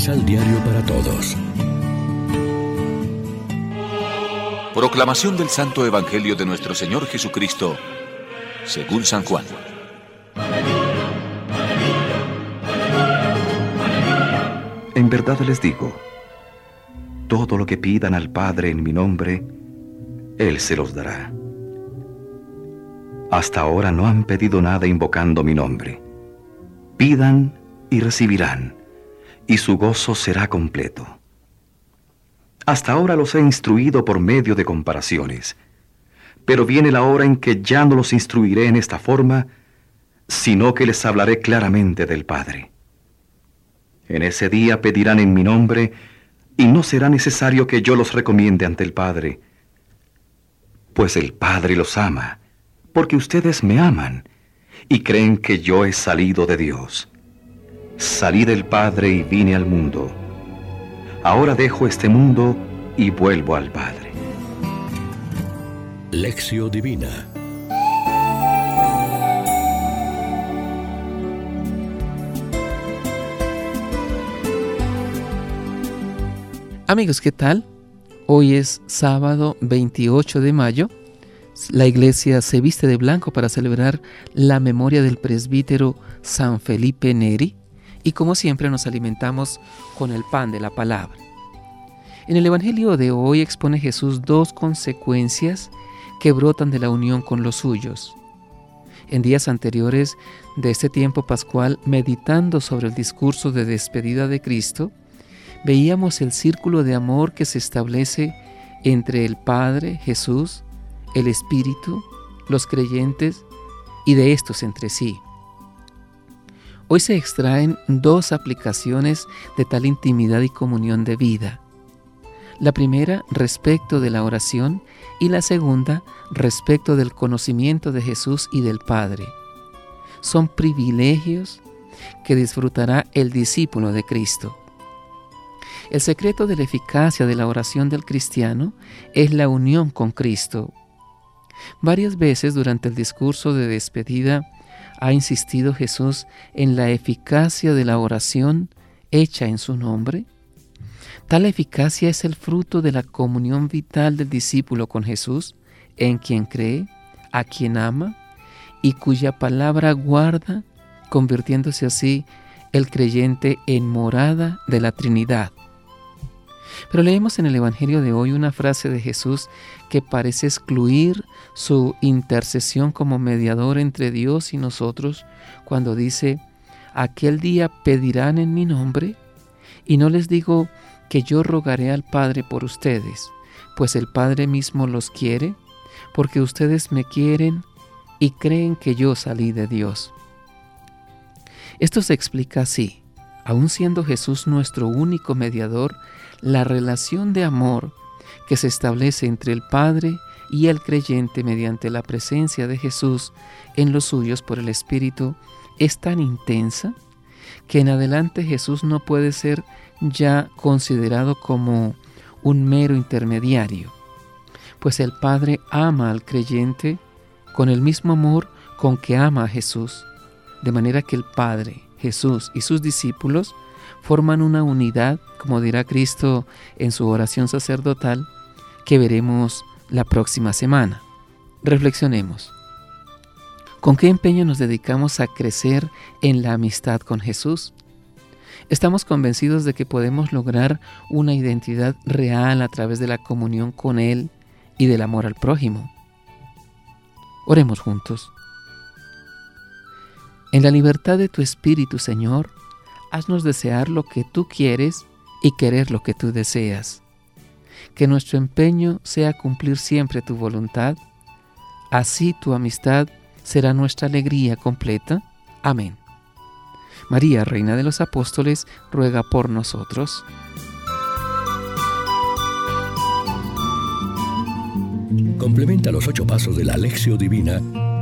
Misal Diario para Todos. Proclamación del Santo Evangelio de nuestro Señor Jesucristo, según San Juan. En verdad les digo, todo lo que pidan al Padre en mi nombre, Él se los dará. Hasta ahora no han pedido nada invocando mi nombre. Pidan y recibirán, y su gozo será completo. Hasta ahora los he instruido por medio de comparaciones, pero viene la hora en que ya no los instruiré en esta forma, sino que les hablaré claramente del Padre. En ese día pedirán en mi nombre, y no será necesario que yo los recomiende ante el Padre, pues el Padre los ama, porque ustedes me aman y creen que yo he salido de Dios. Salí del Padre y vine al mundo. Ahora dejo este mundo y vuelvo al Padre. Lección Divina Amigos, ¿qué tal? Hoy es sábado 28 de mayo. La iglesia se viste de blanco para celebrar la memoria del presbítero San Felipe Neri y como siempre nos alimentamos con el pan de la palabra. En el Evangelio de hoy expone Jesús dos consecuencias que brotan de la unión con los suyos. En días anteriores de este tiempo pascual, meditando sobre el discurso de despedida de Cristo, veíamos el círculo de amor que se establece entre el Padre, Jesús, el Espíritu, los creyentes y de estos entre sí. Hoy se extraen dos aplicaciones de tal intimidad y comunión de vida. La primera respecto de la oración y la segunda respecto del conocimiento de Jesús y del Padre. Son privilegios que disfrutará el discípulo de Cristo. El secreto de la eficacia de la oración del cristiano es la unión con Cristo. Varias veces durante el discurso de despedida ha insistido Jesús en la eficacia de la oración hecha en su nombre. Tal eficacia es el fruto de la comunión vital del discípulo con Jesús, en quien cree, a quien ama y cuya palabra guarda, convirtiéndose así el creyente en morada de la Trinidad. Pero leemos en el Evangelio de hoy una frase de Jesús que parece excluir su intercesión como mediador entre Dios y nosotros cuando dice, aquel día pedirán en mi nombre y no les digo que yo rogaré al Padre por ustedes, pues el Padre mismo los quiere, porque ustedes me quieren y creen que yo salí de Dios. Esto se explica así, aun siendo Jesús nuestro único mediador, la relación de amor que se establece entre el Padre y el creyente mediante la presencia de Jesús en los suyos por el Espíritu es tan intensa que en adelante Jesús no puede ser ya considerado como un mero intermediario, pues el Padre ama al creyente con el mismo amor con que ama a Jesús, de manera que el Padre, Jesús y sus discípulos forman una unidad, como dirá Cristo en su oración sacerdotal, que veremos la próxima semana. Reflexionemos. ¿Con qué empeño nos dedicamos a crecer en la amistad con Jesús? Estamos convencidos de que podemos lograr una identidad real a través de la comunión con Él y del amor al prójimo. Oremos juntos. En la libertad de tu espíritu, Señor, haznos desear lo que tú quieres y querer lo que tú deseas. Que nuestro empeño sea cumplir siempre tu voluntad. Así tu amistad será nuestra alegría completa. Amén. María, Reina de los Apóstoles, ruega por nosotros. Complementa los ocho pasos de la Alexio Divina